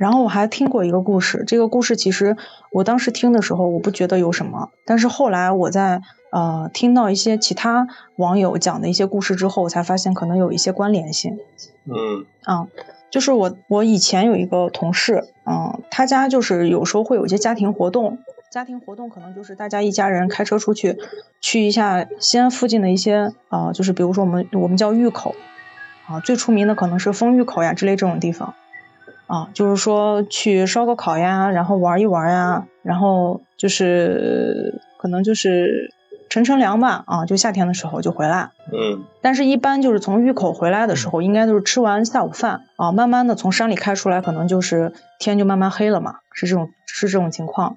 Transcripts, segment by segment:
对，然后我还听过一个故事，这个故事其实我当时听的时候，我不觉得有什么，但是后来我在呃听到一些其他网友讲的一些故事之后，我才发现可能有一些关联性。嗯啊，就是我我以前有一个同事，嗯，他家就是有时候会有一些家庭活动，家庭活动可能就是大家一家人开车出去，去一下西安附近的一些啊、就是比如说我们我们叫峪口，啊，最出名的可能是丰峪口呀之类这种地方，啊，就是说去烧个烤呀，然后玩一玩呀，然后就是可能就是乘乘凉吧，啊，就夏天的时候就回来，嗯。但是，一般就是从峪口回来的时候，应该都是吃完下午饭啊，慢慢的从山里开出来，可能就是天就慢慢黑了嘛，是这种是这种情况。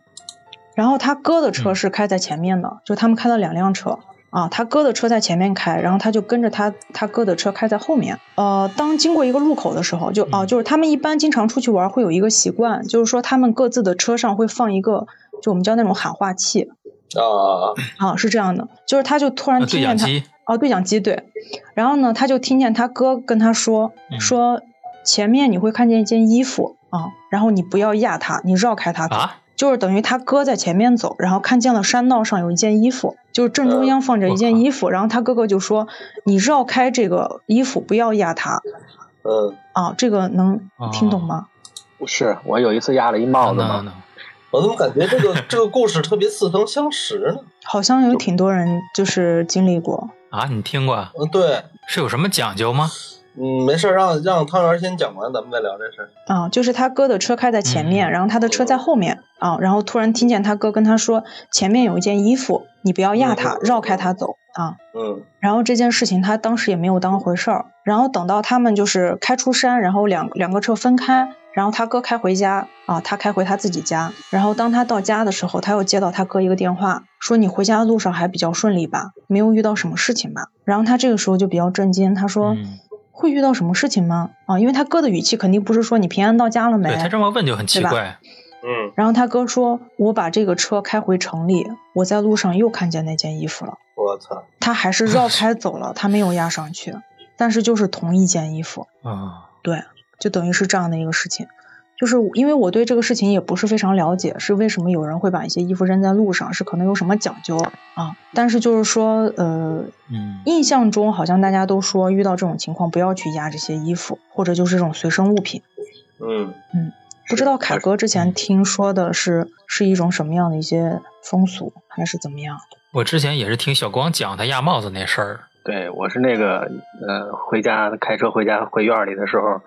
然后他哥的车嗯。是开在前面的，就他们开了两辆车啊，他哥的车在前面开，然后他就跟着他他哥的车开在后面。呃，当经过一个路口的时候，就啊，嗯就是他们一般经常出去玩会有一个习惯，就是说他们各自的车上会放一个，就我们叫那种喊话器啊啊，是这样的，就是他就突然呃听见他。哦，对讲机对，然后呢，他就听见他哥跟他说、嗯说前面你会看见一件衣服啊，然后你不要压它，你绕开它走，啊，就是等于他哥在前面走，然后看见了山道上有一件衣服，就是正中央放着一件衣服，然后他哥哥就说你绕开这个衣服，不要压它嗯，啊，这个能听懂吗？不？是我有一次压了一帽子嘛，能能我怎么感觉这个这个故事特别似曾相识呢？好像有挺多人就是经历过，啊，你听过啊？嗯，对，是有什么讲究吗？嗯，没事儿，让让汤圆先讲完，咱们再聊这事儿。啊，就是他哥的车开在前面，嗯然后他的车在后面啊，然后突然听见他哥跟他说前面有一件衣服，你不要压他，嗯绕开他走啊。嗯然后这件事情他当时也没有当回事儿，然后等到他们就是开出山，然后两两个车分开，然后他哥开回家啊，他开回他自己家，然后当他到家的时候，他又接到他哥一个电话，说你回家的路上还比较顺利吧，没有遇到什么事情吧？然后他这个时候就比较震惊，他说。嗯，会遇到什么事情吗？啊，因为他哥的语气肯定不是说你平安到家了没，对他这么问就很奇怪。嗯然后他哥说：“我把这个车开回城里，我在路上又看见那件衣服了。我操，他还是绕开走了，他没有压上去，但是就是同一件衣服，啊，对，就等于是这样的一个事情。就是因为我对这个事情也不是非常了解，是为什么有人会把一些衣服扔在路上，是可能有什么讲究啊？但是就是说，呃，嗯，印象中好像大家都说遇到这种情况不要去压这些衣服，或者就是这种随身物品。嗯不知道凯哥之前听说的是是一种什么样的一些风俗，还是怎么样？我之前也是听小光讲他压帽子那事儿。对我是那个呃，回家开车回家回院里的时候，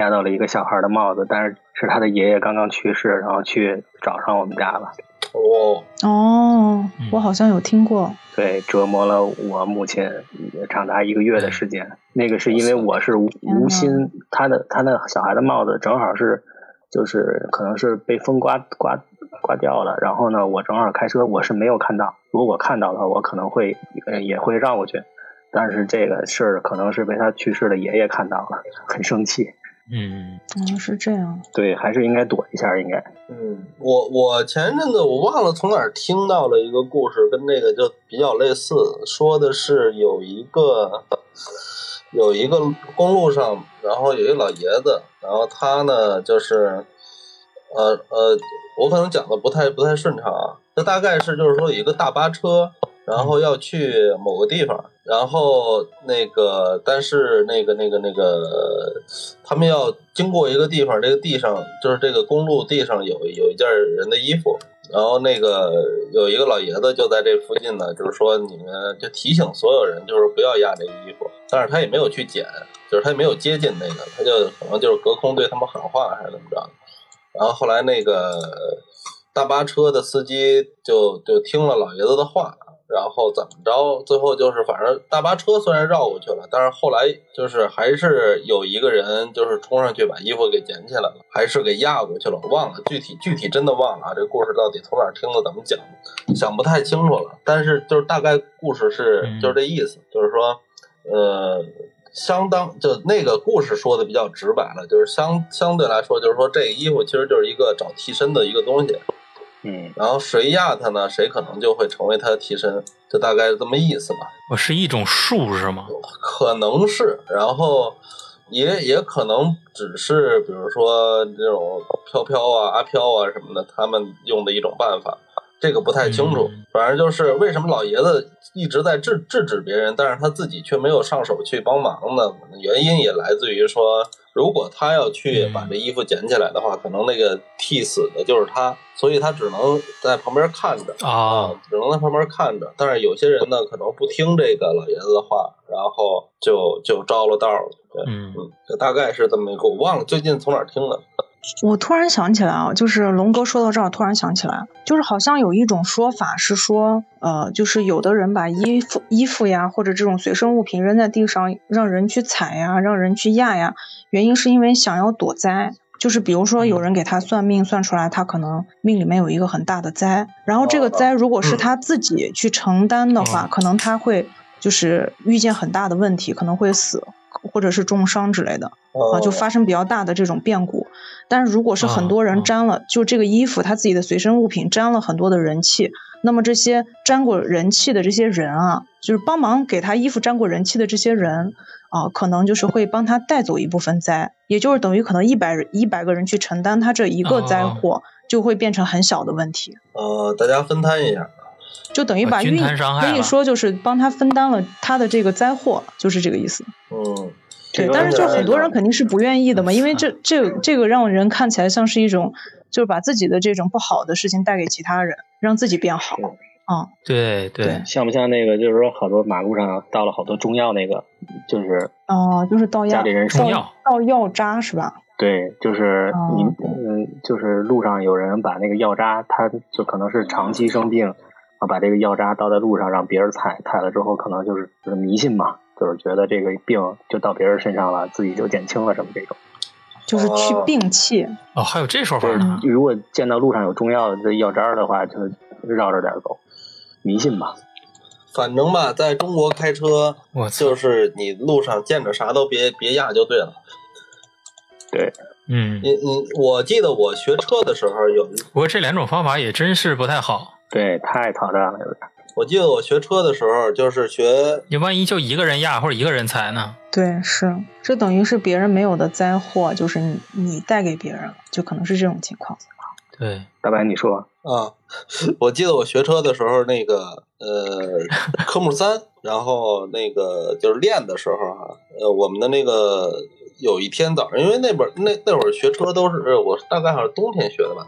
压到了一个小孩的帽子，但是是他的爷爷刚刚去世，然后去找上我们家了。哦，哦嗯，我好像有听过。对，折磨了我母亲长达一个月的时间。那个是因为我是无无心，他的他那小孩的帽子正好是，就是可能是被风刮刮刮掉了。然后呢，我正好开车，我是没有看到。如果看到的话，我可能会呃也会绕过去。但是这个事儿可能是被他去世的爷爷看到了，很生气。嗯，嗯，是这样。对，还是应该躲一下，应该。嗯，我我前一阵子我忘了从哪儿听到了一个故事，跟这个就比较类似，说的是有一个有一个公路上，然后有一老爷子，然后他呢就是呃呃，我可能讲的不太不太顺畅啊，这大概是就是说有一个大巴车，然后要去某个地方，然后那个但是那个那个那个他们要经过一个地方，这个地上就是这个公路地上有有一件人的衣服，然后那个有一个老爷子就在这附近呢，就是说你们就提醒所有人，就是不要压这个衣服，但是他也没有去捡，就是他也没有接近那个，他就可能就是隔空对他们喊话还是怎么着，然后后来那个大巴车的司机就就听了老爷子的话。然后怎么着？最后就是，反正大巴车虽然绕过去了，但是后来就是还是有一个人就是冲上去把衣服给捡起来了，还是给压过去了。我忘了具体具体真的忘了啊，这故事到底从哪儿听的，怎么讲的，想不太清楚了。但是就是大概故事是嗯就是这意思，就是说，呃，相当就那个故事说的比较直白了，就是相相对来说，就是说这个衣服其实就是一个找替身的一个东西。嗯，然后谁压他呢，谁可能就会成为他的替身，就大概是这么意思吧。我是一种术是吗？可能是，然后也也可能只是比如说这种飘飘啊、阿飘啊什么的，他们用的一种办法，这个不太清楚。嗯反正就是为什么老爷子一直在制制止别人，但是他自己却没有上手去帮忙呢？原因也来自于说，如果他要去嗯把这衣服捡起来的话，可能那个替死的就是他，所以他只能在旁边看着。啊，只能在旁边看着。但是有些人呢，可能不听这个老爷子的话，然后就就着了道了。对，嗯大概是这么一个，我忘了最近从哪儿听的。我突然想起来啊，就是龙哥说到这儿，突然想起来，就是好像有一种说法是说，呃，就是有的人把衣服、衣服呀，或者这种随身物品扔在地上，让人去踩呀，让人去压呀，原因是因为想要躲灾。就是比如说，有人给他算命，算出来他可能命里面有一个很大的灾，然后这个灾如果是他自己去承担的话，可能他会就是遇见很大的问题，可能会死，或者是重伤之类的。啊，就哦发生比较大的这种变故。但是如果是很多哦人沾了，就这个衣服他自己的随身物品沾了很多的人气，那么这些沾过人气的这些人啊，就是帮忙给他衣服沾过人气的这些人啊，可能就是会帮他带走一部分灾，也就是等于可能一百一百个人去承担他这一个灾哦祸，就会变成很小的问题。呃，大家分摊一下。就等于啊把运可以说就是帮他分担了他的这个灾祸，就是这个意思。嗯，对，但是就很多人肯肯定是不愿意的嘛，因为嗯这这这个让人看起来像是一种，就是把自己的这种不好的事情带给其他人，让自己变好。是啊、对对对，像不像那个？就是说，好多马路上倒了好多中药，那个就是哦、就是倒药家里人倒中药倒药渣是吧？对，就是哦你嗯，就是路上有人把那个药渣，他就可能是长期生病，啊，把这个药渣倒在路上让别人踩，踩了之后可能就是就是迷信嘛，就是觉得这个病就到别人身上了，自己就减轻了什么这种。就是去哦病气。哦，还有这说就是法呢。如果见到路上有中药的药渣儿的话，就绕着点走，迷信吧。反正吧，在中国开车，我就，是你路上见着啥都别别压就对了。对，嗯，你你，我记得我学车的时候有不过这两种方法也真是不太好。对，太讨厌了，有点。我记得我学车的时候，就是学你万一就一个人压或者一个人踩呢？对，是这等于是别人没有的灾祸，就是你你带给别人了，就可能是这种情况。对，大白，你说，啊，我记得我学车的时候，那个呃科目三，然后那个就是练的时候哈、呃，我们的那个有一天早上，因为那本那那会儿学车都是我大概好像冬天学的吧，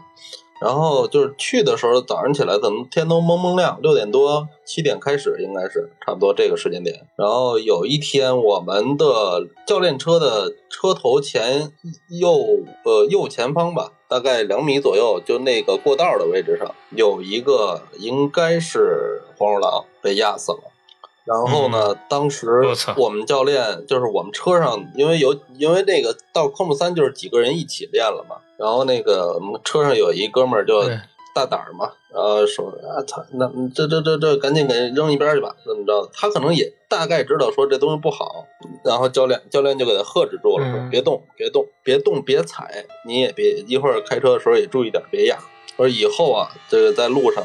然后就是去的时候早上起来可能天都蒙蒙亮，六点多七点开始应该是差不多这个时间点。然后有一天我们的教练车的车头前右呃右前方吧，大概两米左右，就那个过道的位置上有一个应该是黄鼠狼被压死了。然后呢，当时我们教练就是我们车上，因为有因为那个到科目三就是几个人一起练了嘛，然后那个我们车上有一哥们儿就大胆儿嘛，然后说啊操，那这这这这赶紧给扔一边儿去吧，怎么着？他可能也大概知道说这东西不好，然后教练教练就给他喝止住了，说嗯别动，别动，别动，别踩，你也别一会儿开车的时候也注意点，别压。说以后啊，这个在路上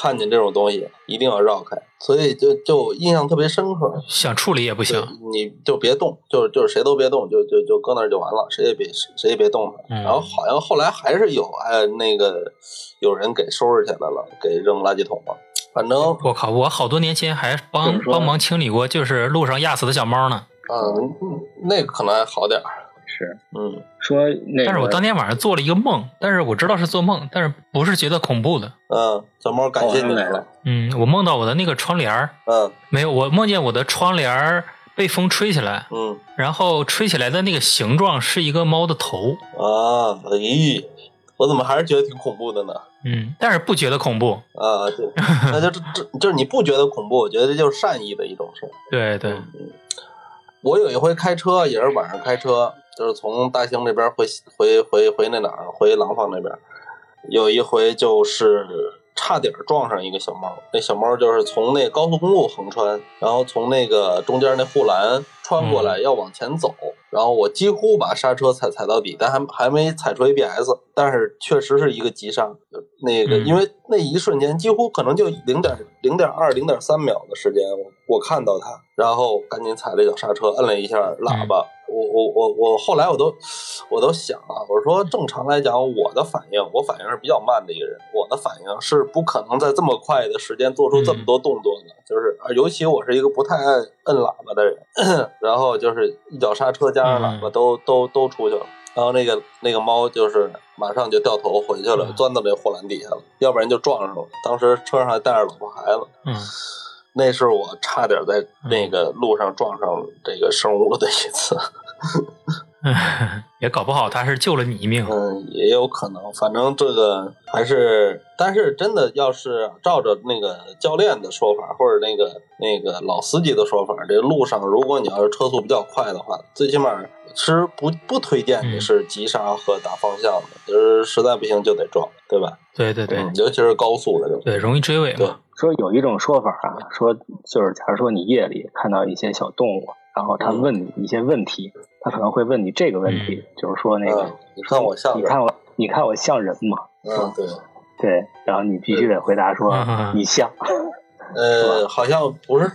看见这种东西一定要绕开，所以就就印象特别深刻。想处理也不行。你就别动，就是就是谁都别动，就就就搁那儿就完了，谁也别谁也别动它。嗯然后好像后来还是有哎那个有人给收拾起来了，给扔垃圾桶了。反正我靠，我好多年前还帮帮忙清理过，就是路上压死的小猫呢。嗯，那个可能还好点儿。是嗯说那个，但是我当天晚上做了一个梦，但是我知道是做梦，但是不是觉得恐怖的。嗯，小猫感谢你来了。嗯，我梦到我的那个窗帘儿嗯没有，我梦见我的窗帘儿被风吹起来，嗯然后吹起来的那个形状是一个猫的头。啊，咦，我怎么还是觉得挺恐怖的呢？嗯，但是不觉得恐怖。啊，对，那就这这就是你不觉得恐怖，我觉得这就是善意的一种事儿。对对，嗯，我有一回开车，也是晚上开车，就是从大兴这边回回回回那哪儿，回廊坊那边。有一回就是差点撞上一个小猫，那小猫就是从那高速公路横穿，然后从那个中间那护栏穿过来要往前走，然后我几乎把刹车踩踩到底，但还还没踩出 ABS，但是确实是一个急刹。那个嗯因为那一瞬间几乎可能就零点零点二零点三秒的时间，我我看到它，然后赶紧踩了一脚刹车，摁了一下喇叭，我我我我后来我都我都想啊，我说正常来讲，我的反应，我反应是比较慢的一个人，我的反应是不可能在这么快的时间做出这么多动作的，就是啊尤其我是一个不太爱摁喇叭的人，然后就是一脚刹车加上喇叭都、都都出去了。然后那个那个猫就是马上就掉头回去了，嗯钻到这护栏底下了，要不然就撞上了。当时车上还带着老婆孩子，嗯，那是我差点在那个路上撞上这个生物的一次。也搞不好他是救了你一命。嗯，也有可能，反正这个还是，但是真的要是照着那个教练的说法，或者那个那个老司机的说法，这路上如果你要是车速比较快的话，最起码是不不推荐你嗯是急刹和打方向的，就是实在不行就得撞，对吧？对对对嗯，尤其是高速的这种。对，容易追尾对嘛。说有一种说法啊，说就是假如说你夜里看到一些小动物，然后他问你一些问题，他可能会问你这个问题，就是说那个，嗯你看我像你看我，你看我像人吗？嗯，对。对，然后你必须得回答说你像。呃，好像不是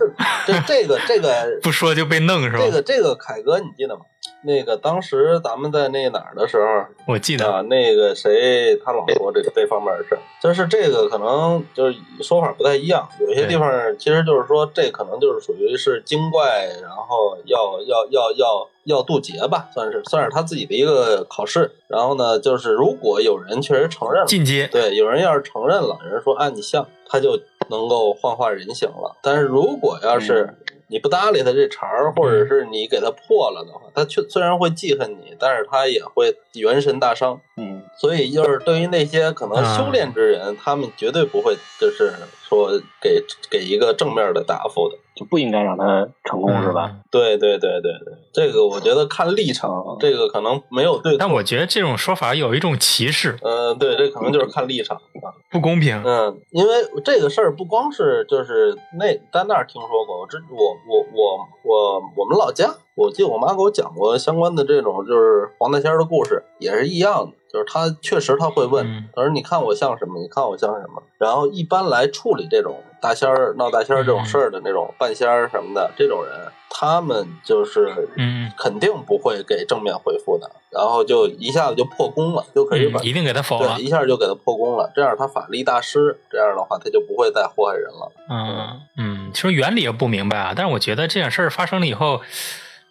这这这个这个 不说就被弄是吧？这个这个凯哥，你记得吗？那个当时咱们在那哪儿的时候，我记得，啊，那个谁，他老说这个这方面的事儿，就是这个可能就是说法不太一样，有些地方其实就是说这可能就是属于是精怪，然后要要要要要渡劫吧，算是算是他自己的一个考试。然后呢，就是如果有人确实承认了，进阶。对，有人要是承认了，有人说啊你像，他就能够幻化人形了。但是如果要是你不搭理他这茬儿，或者是你给他破了的话，他却虽然会记恨你，但是他也会元神大伤。嗯，所以就是对于那些可能修炼之人，他们绝对不会就是说给给一个正面的答复的。就不应该让他成功是吧？嗯？对对对对对，这个我觉得看立场，这个可能没有对。但我觉得这种说法有一种歧视，呃，对，这可能就是看立场啊。不公平。嗯，因为这个事儿不光是就是那在那儿听说过，我之我我我我我们老家，我记得我妈给我讲过相关的这种就是黄大仙儿的故事，也是一样的，就是他确实他会问，嗯他说你看我像什么？你看我像什么？然后一般来处理这种大仙儿闹大仙儿这种事儿的那种半仙儿什么的这种人，他们就是嗯肯定不会给正面回复的，然后就一下子就破功了，就可以把嗯，一定给他否了对，。一下就给他破功了，这样他法力大师，这样的话他就不会再祸害人了。嗯嗯，其实原理也不明白啊，但是我觉得这件事儿发生了以后，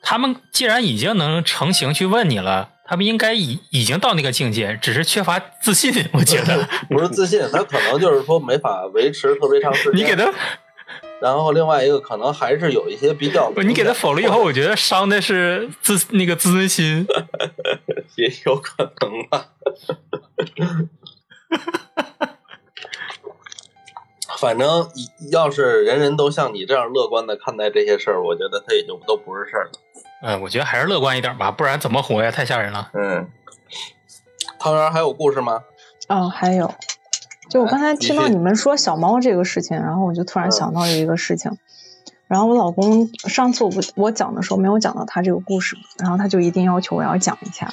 他们既然已经能成型去问你了，他们应该已已经到那个境界，只是缺乏自信。我觉得 不是自信，他可能就是说没法维持特别长时间。你给他，然后另外一个可能还是有一些比较，你给他否了以后，我觉得伤的是自那个自尊心。也有可能吧。反正要是人人都像你这样乐观的看待这些事儿，我觉得他也就都不是事儿了。嗯，我觉得还是乐观一点吧，不然怎么活呀？太吓人了。嗯，汤圆还有故事吗？哦，还有，就我刚才哎听到你们说小猫这个事情，然后我就突然嗯想到有一个事情。然后我老公上次我不我讲的时候没有讲到他这个故事，然后他就一定要求我要讲一下。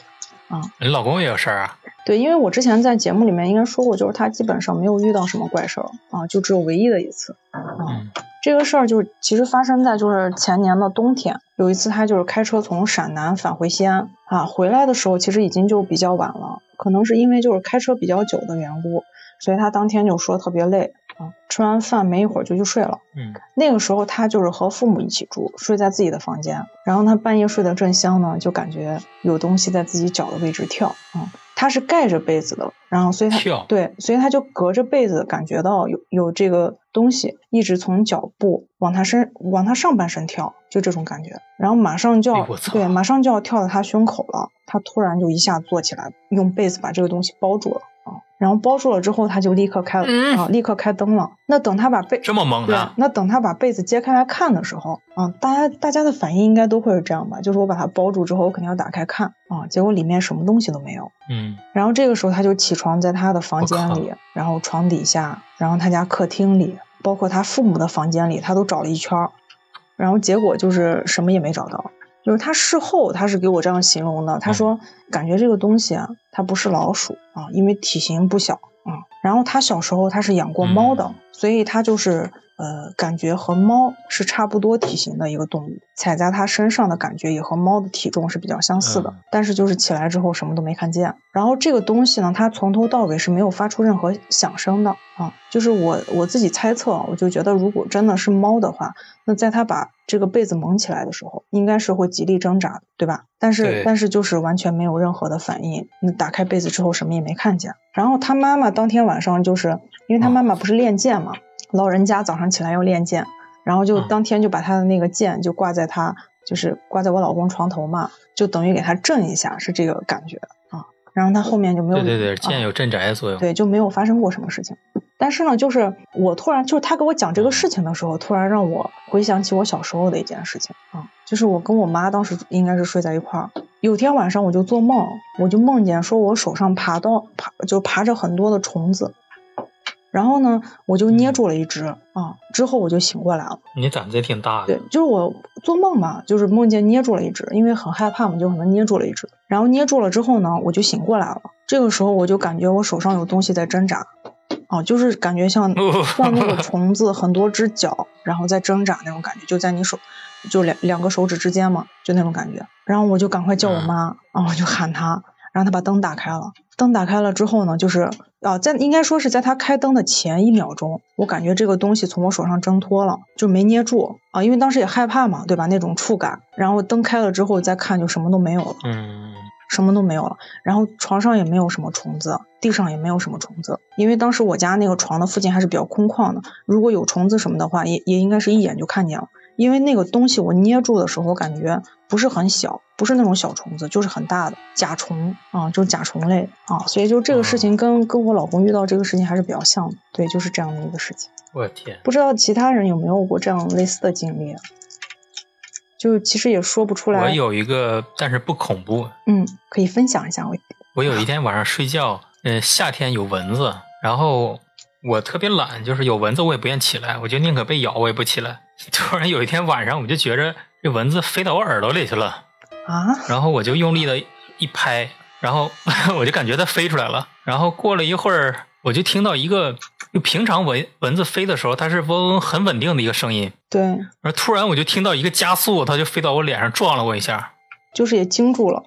你老公也有事儿啊？对，因为我之前在节目里面应该说过，就是他基本上没有遇到什么怪事儿啊，就只有唯一的一次。啊，嗯这个事儿就是其实发生在就是前年的冬天，有一次他就是开车从陕南返回西安啊，回来的时候其实已经就比较晚了，可能是因为就是开车比较久的缘故，所以他当天就说特别累啊，吃完饭没一会儿就去睡了。嗯那个时候他就是和父母一起住，睡在自己的房间。然后他半夜睡得正香呢，就感觉有东西在自己脚的位置跳啊、他是盖着被子的，然后所以他跳对，所以他就隔着被子感觉到有有这个东西一直从脚部往他身往他上半身跳，就这种感觉。然后马上就要哎对，马上就要跳到他胸口了，他突然就一下坐起来，用被子把这个东西包住了啊。然后包住了之后，他就立刻开了、嗯啊，立刻开灯了。那等他把被这么猛对的，，那等他把被子揭开来看的时候，啊，大家大家的反应应该都会是这样吧？就是我把它包住之后，我肯定要打开看啊，结果里面什么东西都没有。嗯然后这个时候他就起床，在他的房间里，然后床底下，然后他家客厅里，包括他父母的房间里，他都找了一圈儿，然后结果就是什么也没找到。就是他事后他是给我这样形容的，他说感觉这个东西啊，它不是老鼠啊，因为体型不小啊。然后他小时候他是养过猫的，所以他就是呃，感觉和猫是差不多体型的一个动物，踩在它身上的感觉也和猫的体重是比较相似的，嗯但是就是起来之后什么都没看见。然后这个东西呢，它从头到尾是没有发出任何响声的啊，就是我我自己猜测，我就觉得如果真的是猫的话，那在它把这个被子蒙起来的时候，应该是会极力挣扎的，对吧？但是但是就是完全没有任何的反应。那打开被子之后什么也没看见。然后他妈妈当天晚上就是因为他妈妈不是练剑嘛，老人家早上起来要练剑，然后就嗯当天就把他的那个剑就挂在他就是挂在我老公床头嘛，就等于给他震一下，是这个感觉啊。然后他后面就没有对对对，啊剑有镇宅的作用。对，就没有发生过什么事情。但是呢，就是我突然，就是他给我讲这个事情的时候，突然让我回想起我小时候的一件事情啊，就是我跟我妈当时应该是睡在一块儿，有天晚上我就做梦，我就梦见说我手上爬到爬就爬着很多的虫子，然后呢，我就捏住了一只啊，之后我就醒过来了。你胆子也挺大的对，，就是我做梦嘛，就是梦见捏住了一只，因为很害怕嘛，就可能捏住了一只。然后捏住了之后呢，我就醒过来了。这个时候我就感觉我手上有东西在挣扎，啊，就是感觉像哦像那个 虫子很多只脚，然后在挣扎那种感觉，就在你手就两两个手指之间嘛，就那种感觉。然后我就赶快叫我妈，然后我就喊她，让他把灯打开了。灯打开了之后呢，就是啊，在应该说是在他开灯的前一秒钟，我感觉这个东西从我手上挣脱了，就没捏住啊，因为当时也害怕嘛，对吧？那种触感。然后灯开了之后再看，就什么都没有了。嗯，什么都没有了，然后床上也没有什么虫子，地上也没有什么虫子，因为当时我家那个床的附近还是比较空旷的，如果有虫子什么的话，也也应该是一眼就看见了。因为那个东西我捏住的时候，我感觉不是很小，不是那种小虫子，就是很大的甲虫啊，就是甲虫类啊，所以就这个事情跟跟我老公遇到这个事情还是比较像的，对，就是这样的一个事情。我天，不知道其他人有没有过这样类似的经历啊？就其实也说不出来。我有一个，但是不恐怖。嗯，可以分享一下我。我有一天晚上睡觉，呃，夏天有蚊子，然后我特别懒，就是有蚊子我也不愿起来，我就宁可被咬我也不起来。突然有一天晚上，我就觉着这蚊子飞到我耳朵里去了，啊，然后我就用力的一拍，然后 我就感觉它飞出来了。然后过了一会儿，我就听到一个，就平常蚊蚊子飞的时候，它是嗡很稳定的一个声音，对，而突然我就听到一个加速，它就飞到我脸上撞了我一下。就是也惊住了，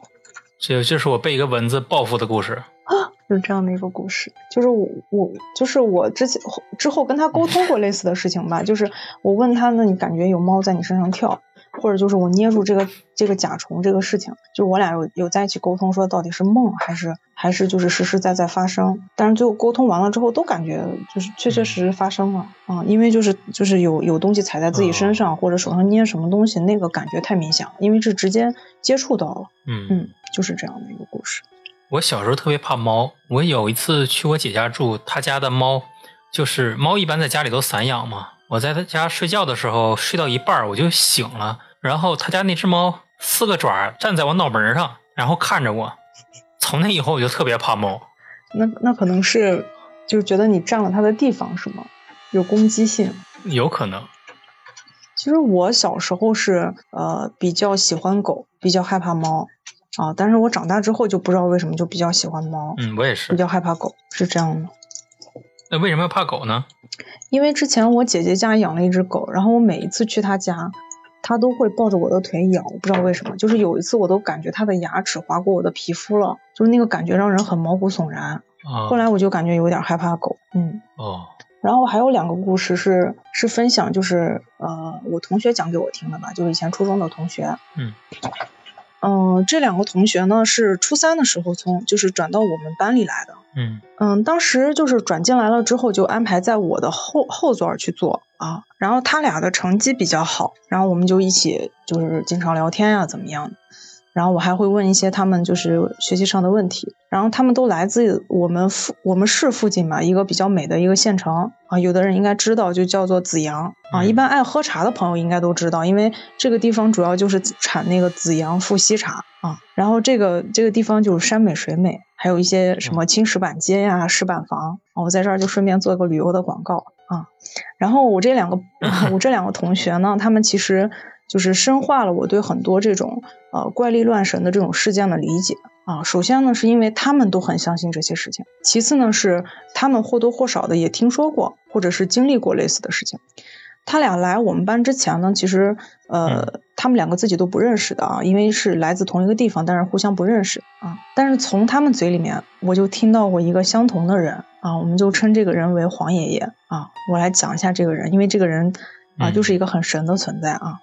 这这是我被一个蚊子报复的故事。啊是这样的一个故事。就是我我就是我之前之后跟他沟通过类似的事情吧，就是我问他，那你感觉有猫在你身上跳，或者就是我捏住这个这个甲虫这个事情，就我俩有有在一起沟通，说到底是梦还是还是就是实实在在发生。但是最后沟通完了之后，都感觉就是确确实实发生了啊、因为就是就是有有东西踩在自己身上，或者手上捏什么东西，那个感觉太明显了，因为是直接接触到了。嗯嗯，就是这样的一个故事。我小时候特别怕猫，我有一次去我姐家住，她家的猫就是猫一般在家里都散养嘛。我在他家睡觉的时候，睡到一半儿我就醒了，然后他家那只猫四个爪儿站在我脑门上，然后看着我。从那以后我就特别怕猫。那那可能是就是觉得你占了它的地方是吗？有攻击性。有可能，其实我小时候是呃比较喜欢狗，比较害怕猫啊，但是我长大之后就不知道为什么就比较喜欢猫，嗯，我也是比。较害怕狗，是这样的。那为什么要怕狗呢？因为之前我姐姐家养了一只狗，然后我每一次去她家，她都会抱着我的腿咬，我不知道为什么，就是有一次我都感觉它的牙齿划过我的皮肤了，就是那个感觉让人很毛骨悚然。啊，后来我就感觉有点害怕狗，嗯。哦，然后还有两个故事是是分享，就是呃我同学讲给我听的吧，就是以前初中的同学。嗯。嗯、这两个同学呢是初三的时候从就是转到我们班里来的。嗯嗯，当时就是转进来了之后，就安排在我的后后座儿去坐啊。然后他俩的成绩比较好，然后我们就一起就是经常聊天呀、怎么样的。然后我还会问一些他们就是学习上的问题。然后他们都来自我们附我们市附近嘛，一个比较美的一个县城啊。有的人应该知道，就叫做紫阳啊。嗯一般爱喝茶的朋友应该都知道，因为这个地方主要就是产那个紫阳富硒茶啊。然后这个这个地方就是山美水美，还有一些什么青石板街呀、石板房。啊我在这儿就顺便做个旅游的广告啊。然后我这两个 我这两个同学呢，他们其实就是深化了我对很多这种呃怪力乱神的这种事件的理解啊。首先呢，是因为他们都很相信这些事情；其次呢，是他们或多或少的也听说过或者是经历过类似的事情。他俩来我们班之前呢，其实呃，他们两个自己都不认识的啊，因为是来自同一个地方，但是互相不认识啊。但是从他们嘴里面，我就听到过一个相同的人啊，我们就称这个人为黄爷爷啊。我来讲一下这个人，因为这个人啊，就是一个很神的存在啊。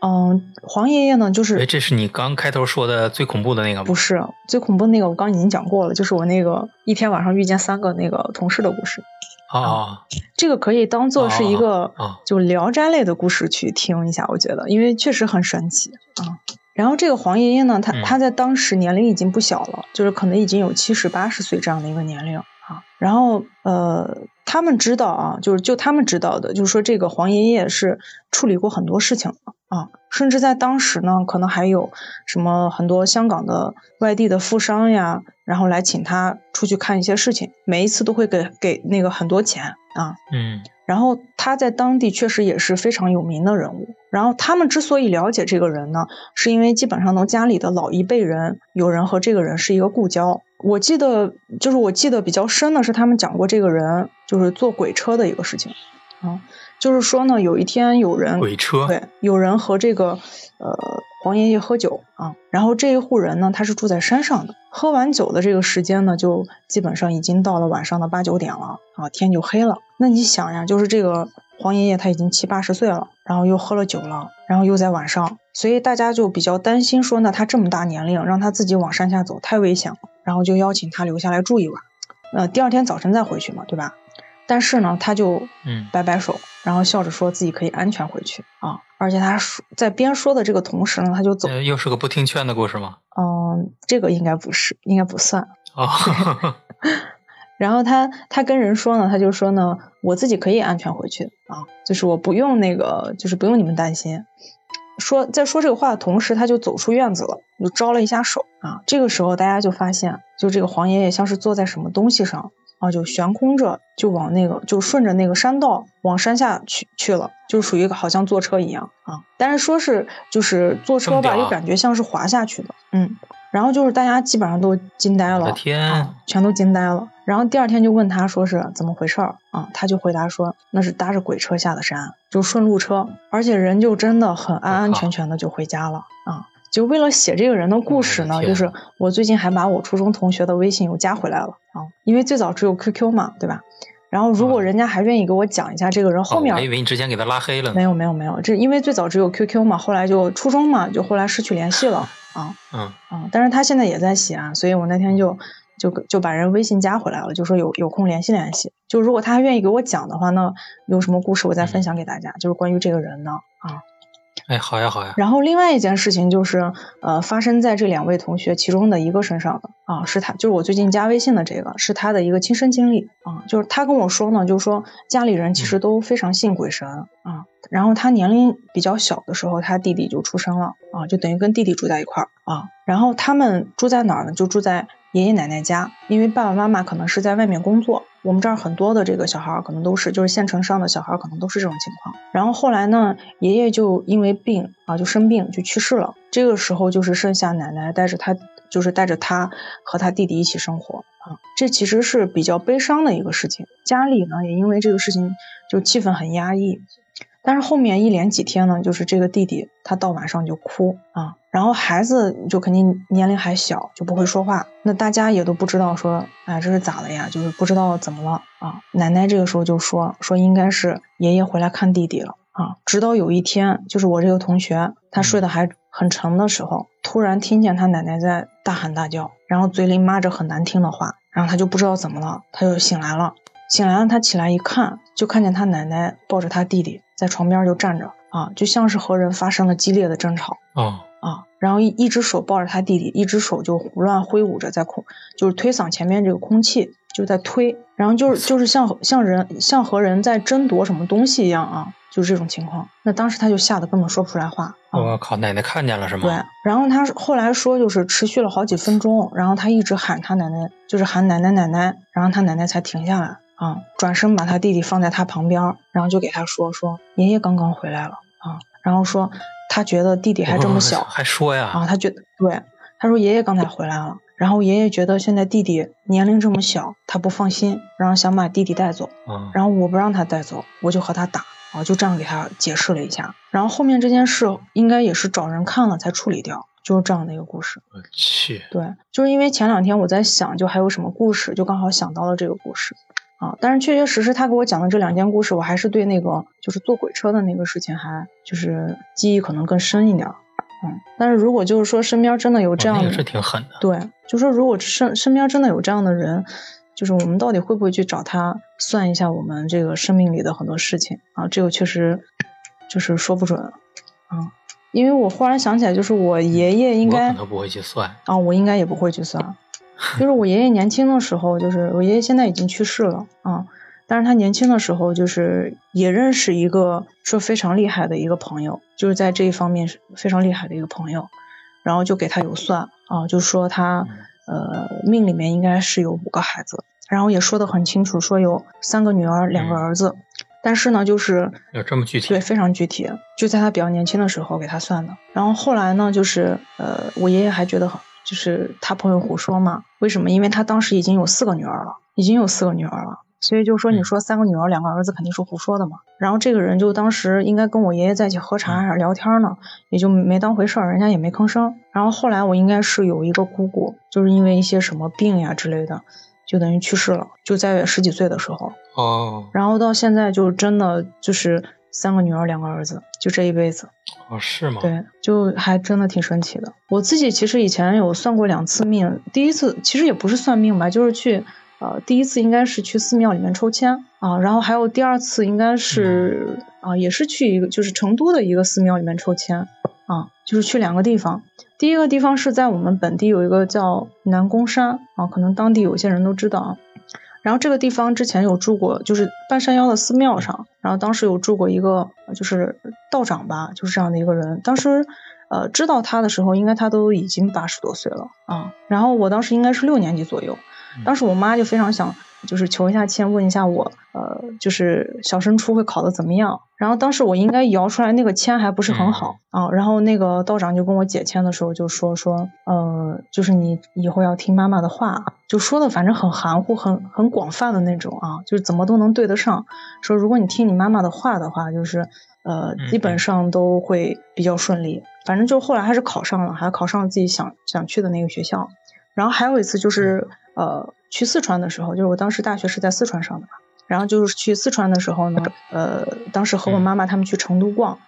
嗯，黄爷爷呢，就是哎，这是你刚开头说的最恐怖的那个吗？不是最恐怖的那个，我刚已经讲过了，就是我那个一天晚上遇见三个那个同事的故事。啊，这个可以当做是一个啊就聊斋类的故事去听一下，我觉得，因为确实很神奇啊。然后这个黄爷爷呢，他嗯他在当时年龄已经不小了，就是可能已经有七十八十岁这样的一个年龄啊。然后呃，他们知道啊，就是就他们知道的，就是说这个黄爷爷是处理过很多事情的啊，甚至在当时呢，可能还有什么很多香港的外地的富商呀，然后来请他出去看一些事情，每一次都会给给那个很多钱啊。嗯然后他在当地确实也是非常有名的人物。然后他们之所以了解这个人呢，是因为基本上呢家里的老一辈人有人和这个人是一个故交。我记得就是我记得比较深的是他们讲过这个人就是坐鬼车的一个事情啊，就是说呢有一天有人鬼车对有人和这个呃黄爷爷喝酒啊，然后这一户人呢他是住在山上的，喝完酒的这个时间呢就基本上已经到了晚上的八九点了啊，天就黑了。那你想呀，就是这个黄爷爷他已经七八十岁了，然后又喝了酒了，然后又在晚上，所以大家就比较担心说那，他这么大年龄让他自己往山下走太危险了，然后就邀请他留下来住一晚，呃，第二天早晨再回去嘛，对吧？但是呢，他就嗯摆摆手，然后笑着说自己可以安全回去啊，而且他说在边说的这个同时呢，他就走，呃，又是个不听劝的故事吗？嗯，这个应该不是，应该不算。哦，然后他他跟人说呢，他就说呢，我自己可以安全回去啊，就是我不用那个，就是不用你们担心。说在说这个话的同时，他就走出院子了，就招了一下手啊。这个时候大家就发现，就这个黄爷爷像是坐在什么东西上啊，就悬空着，就往那个就顺着那个山道往山下去去了，就属于一个好像坐车一样啊。但是说是就是坐车吧，又感觉像是滑下去的，嗯。然后就是大家基本上都惊呆了，全都惊呆了。然后第二天就问他说是怎么回事儿啊，他就回答说那是搭着鬼车下的山，就顺路车，而且人就真的很安安全全的就回家了啊。就为了写这个人的故事呢，就是我最近还把我初中同学的微信又加回来了啊，因为最早只有 QQ 嘛，对吧？然后如果嗯人家还愿意给我讲一下这个人后面哦我还以为你之前给他拉黑了。没有没有没有，这因为最早只有 QQ 嘛，后来就初中嘛，就后来失去联系了啊 嗯，嗯！但是他现在也在西安，所以我那天就就就把人微信加回来了，就说有有空联系联系。就如果他还愿意给我讲的话，那有什么故事我再分享给大家，就是关于这个人呢啊。哎，好呀好呀，然后另外一件事情就是，呃，发生在这两位同学其中的一个身上的啊，是他，就是我最近加微信的这个，是他的一个亲身经历啊，就是他跟我说呢，就是说家里人其实都非常信鬼神啊，然后他年龄比较小的时候，他弟弟就出生了啊，就等于跟弟弟住在一块儿啊，然后他们住在哪儿呢？就住在爷爷奶奶家，因为爸爸妈妈可能是在外面工作。我们这儿很多的这个小孩儿可能都是，就是县城上的小孩儿可能都是这种情况。然后后来呢，爷爷就因为病啊，就生病就去世了。这个时候就是剩下奶奶带着他，就是带着他和他弟弟一起生活啊。这其实是比较悲伤的一个事情。家里呢也因为这个事情就气氛很压抑。但是后面一连几天呢，就是这个弟弟他到晚上就哭啊，然后孩子就肯定年龄还小，就不会说话。那大家也都不知道说，哎，这是咋了呀？就是不知道怎么了啊。奶奶这个时候就说说应该是爷爷回来看弟弟了啊。直到有一天，就是我这个同学他睡得还很沉的时候，突然听见他奶奶在大喊大叫，然后嘴里骂着很难听的话，然后他就不知道怎么了，他就醒来了。醒来了，他起来一看，就看见他奶奶抱着他弟弟在床边就站着啊，就像是和人发生了激烈的争吵，啊。然后一一只手抱着他弟弟，一只手就胡乱挥舞着在空，就是推搡前面这个空气，就在推，然后就是就是像像人像和人在争夺什么东西一样啊，就是这种情况。那当时他就吓得根本说不出来话啊。我靠，奶奶看见了是吗？对，然后他后来说，就是持续了好几分钟，然后他一直喊他奶奶，就是喊奶奶奶奶，然后他奶奶才停下来啊，转身把他弟弟放在他旁边，然后就给他说说爷爷刚刚回来了啊，然后说他觉得弟弟还这么小哦还说呀？啊，他觉得对，他说爷爷刚才回来了，然后爷爷觉得现在弟弟年龄这么小，他不放心，然后想把弟弟带走，嗯，然后我不让他带走，我就和他打啊，就这样给他解释了一下。然后后面这件事应该也是找人看了才处理掉，就是这样的一个故事。我去，对，就是因为前两天我在想，就还有什么故事，就刚好想到了这个故事啊。但是确确实实他给我讲的这两件故事，我还是对那个就是坐鬼车的那个事情还就是记忆可能更深一点。嗯，但是如果就是说身边真的有这样的，是挺狠的。对，就说如果身身边真的有这样的人，就是我们到底会不会去找他算一下我们这个生命里的很多事情啊？这个确实就是说不准啊。因为我忽然想起来，就是我爷爷应该可能不会去算啊，我应该也不会去算。就是我爷爷年轻的时候，就是我爷爷现在已经去世了啊。但是他年轻的时候，就是也认识一个说非常厉害的一个朋友，就是在这一方面是非常厉害的一个朋友，然后就给他有算啊，就说他呃命里面应该是有五个孩子，然后也说的很清楚，说有三个女儿，两个儿子，但是呢，就是有这么具体，对，非常具体，就在他比较年轻的时候给他算的，然后后来呢，就是呃，我爷爷还觉得就是他朋友胡说嘛，为什么？因为他当时已经有四个女儿了，已经有四个女儿了。所以就说，你说三个女儿两个儿子肯定是胡说的嘛。然后这个人就当时应该跟我爷爷在一起喝茶还是聊天呢，也就没当回事儿，人家也没吭声。然后后来我应该是有一个姑姑，就是因为一些什么病呀之类的，就等于去世了，就在十几岁的时候。哦。然后到现在就真的就是三个女儿两个儿子，就这一辈子。哦，是吗？对，就还真的挺神奇的。我自己其实以前有算过两次命，第一次其实也不是算命吧，就是去。呃，第一次应该是去寺庙里面抽签啊，然后还有第二次应该是啊，也是去一个就是成都的一个寺庙里面抽签啊，就是去两个地方。第一个地方是在我们本地有一个叫南宫山啊，可能当地有些人都知道啊。然后这个地方之前有住过，就是半山腰的寺庙上，然后当时有住过一个就是道长吧，就是这样的一个人。当时呃知道他的时候，应该他都已经八十多岁了啊。然后我当时应该是六年级左右。当时我妈就非常想，就是求一下签，问一下我，呃，就是小升初会考的怎么样。然后当时我应该摇出来那个签还不是很好啊。然后那个道长就跟我解签的时候就说说，呃，就是你以后要听妈妈的话，就说的反正很含糊，很很广泛的那种啊，就是怎么都能对得上。说如果你听你妈妈的话的话，就是呃，基本上都会比较顺利。反正就后来还是考上了，还考上了自己想想去的那个学校。然后还有一次就是。呃，去四川的时候，就是我当时大学是在四川上的嘛，然后就是去四川的时候呢，呃，当时和我妈妈他们去成都逛，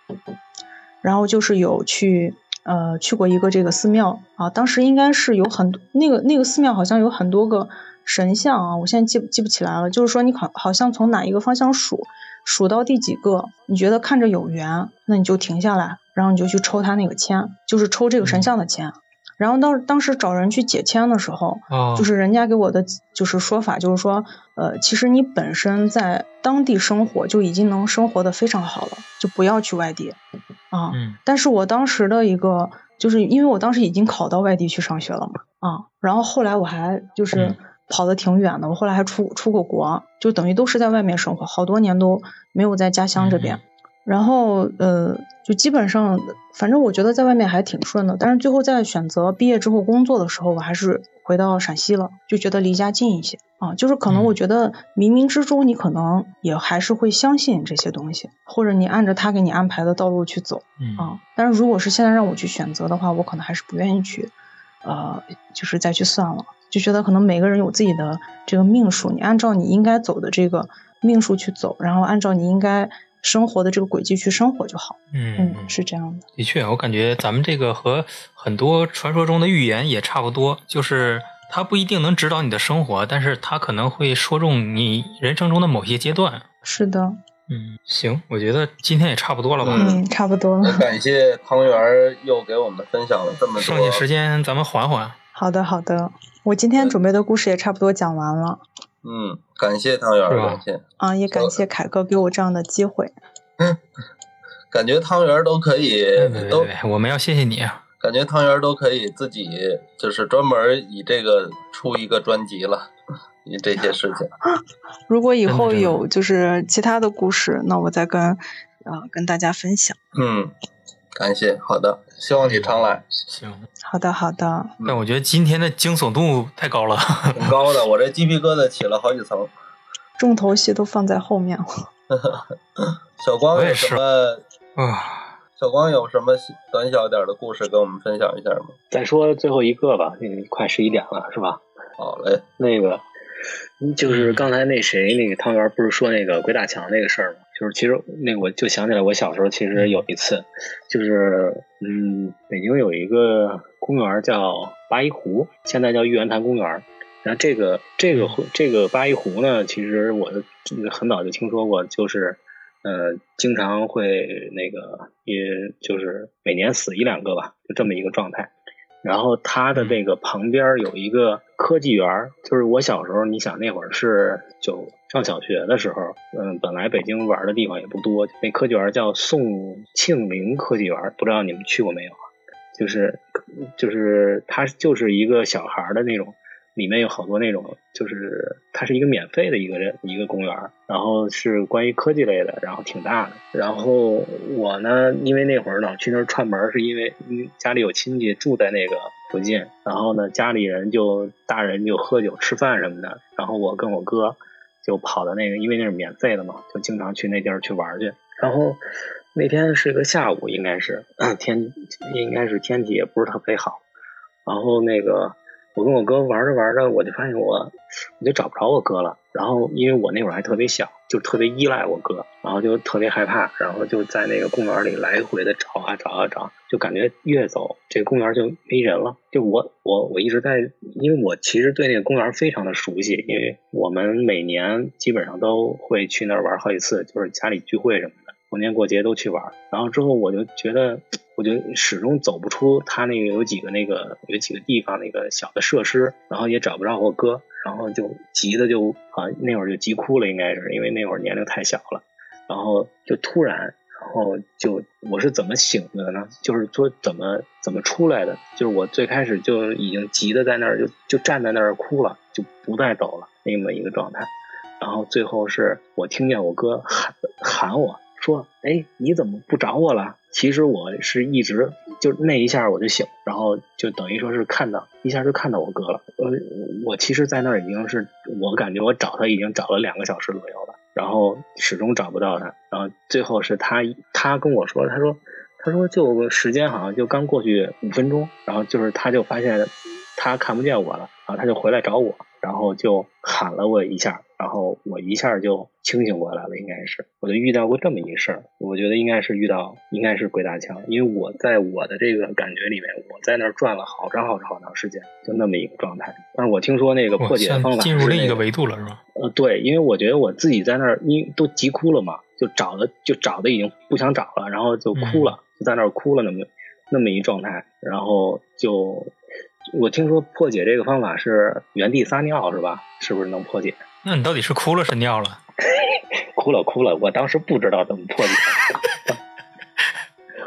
然后就是有去呃去过一个这个寺庙啊，当时应该是有很多那个那个寺庙好像有很多个神像啊，我现在记记不起来了，就是说你好好像从哪一个方向数，数到第几个，你觉得看着有缘，那你就停下来，然后你就去抽他那个签，就是抽这个神像的签。然后当当时找人去解签的时候，就是人家给我的就是说法，就是说，呃，其实你本身在当地生活就已经能生活的非常好了，就不要去外地啊。但是我当时的一个，就是因为我当时已经考到外地去上学了嘛，啊，然后后来我还就是跑的挺远的，我后来还出出过国，就等于都是在外面生活，好多年都没有在家乡这边。然后呃，就基本上，反正我觉得在外面还挺顺的。但是最后在选择毕业之后工作的时候，我还是回到陕西了，就觉得离家近一些啊。就是可能我觉得冥冥之中你可能也还是会相信这些东西，或者你按着他给你安排的道路去走啊。但是如果是现在让我去选择的话，我可能还是不愿意去，呃，就是再去算了，就觉得可能每个人有自己的这个命数，你按照你应该走的这个命数去走，然后按照你应该。生活的这个轨迹去生活就好，嗯，是这样的。的确，我感觉咱们这个和很多传说中的预言也差不多，就是它不一定能指导你的生活，但是它可能会说中你人生中的某些阶段。是的，嗯，行，我觉得今天也差不多了吧？嗯，差不多了。感谢汤圆又给我们分享了这么多。剩下时间咱们缓缓。好的，好的。我今天准备的故事也差不多讲完了。嗯，感谢汤圆，感谢啊，也感谢凯哥给我这样的机会。嗯，感觉汤圆都可以，都我们要谢谢你。感觉汤圆都可以自己就是专门以这个出一个专辑了，以这些事情。如果以后有就是其他的故事，那我再跟啊跟大家分享。嗯。感谢，好的，希望你常来。行，好的，好的。但我觉得今天的惊悚度太高了，挺高的，我这鸡皮疙瘩起了好几层。重头戏都放在后面了。小光有什么？啊，小光有什么短小点的故事跟我们分享一下吗？再说最后一个吧，那个快十一点了，是吧？好嘞，那个就是刚才那谁，那个汤圆不是说那个鬼打墙那个事儿吗？就是其实那个我就想起来，我小时候其实有一次，就是嗯，北京有一个公园叫八一湖，现在叫玉渊潭公园。然后这个这个湖这个八一湖呢，其实我很早就听说过，就是呃，经常会那个，也就是每年死一两个吧，就这么一个状态。然后它的那个旁边有一个科技园，就是我小时候，你想那会儿是就上小学的时候，嗯，本来北京玩的地方也不多，那科技园叫宋庆龄科技园，不知道你们去过没有啊？就是就是它就是一个小孩的那种。里面有好多那种，就是它是一个免费的一个一个公园，然后是关于科技类的，然后挺大的。然后我呢，因为那会儿老去那儿串门，是因为家里有亲戚住在那个附近，然后呢，家里人就大人就喝酒吃饭什么的，然后我跟我哥就跑到那个，因为那是免费的嘛，就经常去那地儿去玩去。然后那天是个下午，应该是 天应该是天气也不是特别好，然后那个。我跟我哥玩着玩着，我就发现我我就找不着我哥了。然后因为我那会儿还特别小，就特别依赖我哥，然后就特别害怕，然后就在那个公园里来回的找啊找啊找，就感觉越走这个公园就没人了。就我我我一直在，因为我其实对那个公园非常的熟悉，因为我们每年基本上都会去那儿玩好几次，就是家里聚会什么的，逢年过节都去玩。然后之后我就觉得。我就始终走不出他那个有几个那个有几个地方那个小的设施，然后也找不着我哥，然后就急的就啊那会儿就急哭了，应该是因为那会儿年龄太小了，然后就突然，然后就我是怎么醒的呢？就是说怎么怎么出来的？就是我最开始就已经急的在那儿就就站在那儿哭了，就不再走了那么一个状态，然后最后是我听见我哥喊喊我说：“哎，你怎么不找我了？”其实我是一直就那一下我就醒，然后就等于说是看到一下就看到我哥了。呃，我其实，在那儿已经是我感觉我找他已经找了两个小时左右了，然后始终找不到他。然后最后是他他跟我说，他说他说就时间好像就刚过去五分钟，然后就是他就发现他看不见我了，然后他就回来找我，然后就喊了我一下。我一下就清醒过来了，应该是，我就遇到过这么一事儿，我觉得应该是遇到，应该是鬼打墙，因为我在我的这个感觉里面，我在那儿转了好长好长好长时间，就那么一个状态。但是我听说那个破解的方法进入另一个维度了，是吧？呃，对，因为我觉得我自己在那儿，因为都急哭了嘛，就找的就找的已经不想找了，然后就哭了，就在那儿哭了，那么那么一状态，然后就我听说破解这个方法是原地撒尿，是吧？是不是能破解？那你到底是哭了是尿了？哭了哭了，我当时不知道怎么破解。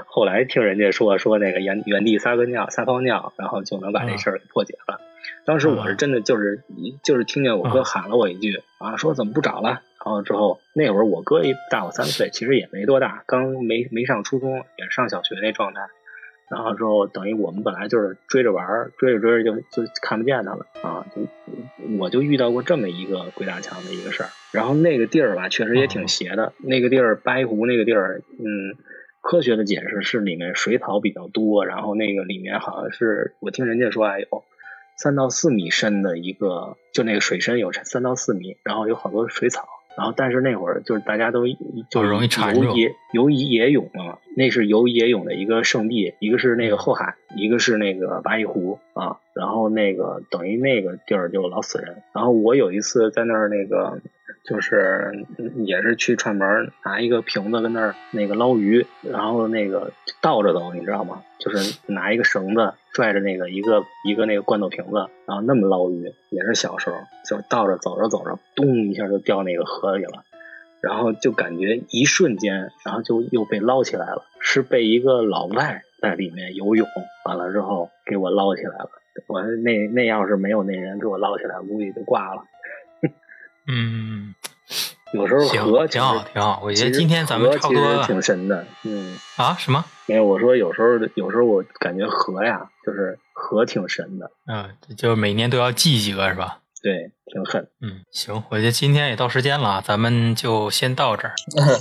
后来听人家说说那个原原地撒个尿撒泡尿，然后就能把这事儿给破解了。当时我是真的就是就是听见我哥喊了我一句啊，说怎么不找了？然后之后那会儿我哥一大我三岁，其实也没多大，刚没没上初中，也是上小学那状态。然后之后等于我们本来就是追着玩儿，追着追着就就看不见他了啊！就我就遇到过这么一个鬼打墙的一个事儿。然后那个地儿吧，确实也挺邪的。那个地儿白湖那个地儿，嗯，科学的解释是里面水草比较多，然后那个里面好像是我听人家说还有三到四米深的一个，就那个水深有三到四米，然后有好多水草。然后，但是那会儿就是大家都就是游野游野泳嘛，那是游野泳的一个圣地，一个是那个后海，一个是那个八一湖啊。然后那个等于那个地儿就老死人。然后我有一次在那儿那个。就是也是去串门，拿一个瓶子跟那儿那个捞鱼，然后那个倒着走，你知道吗？就是拿一个绳子拽着那个一个一个那个罐头瓶子，然后那么捞鱼，也是小时候就倒着走着走着，咚一下就掉那个河里了，然后就感觉一瞬间，然后就又被捞起来了，是被一个老外在里面游泳，完了之后给我捞起来了。我那那要是没有那人给我捞起来，估计就挂了。嗯，有时候河挺好，挺好。我觉得今天咱们差不多挺神的。嗯啊，什么？没有，我说有时候，有时候我感觉河呀，就是河挺神的。嗯，就每年都要记几个是吧？对，挺狠。嗯，行，我觉得今天也到时间了，咱们就先到这儿。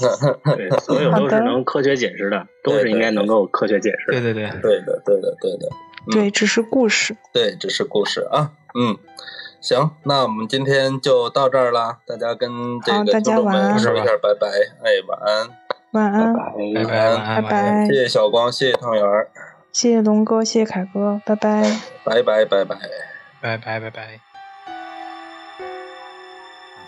对，所有都是能科学解释的，都是应该能够科学解释。对对对，对的，对的，对的。对，只是故事。对，只是故事啊。嗯，行，那我们今天就到这儿啦。大家跟这个听众们说一下拜拜，哎，晚安，晚安，拜拜，拜拜。谢谢小光，谢谢汤圆，谢谢龙哥，谢谢凯哥，拜拜，拜拜，拜拜，拜拜，拜拜。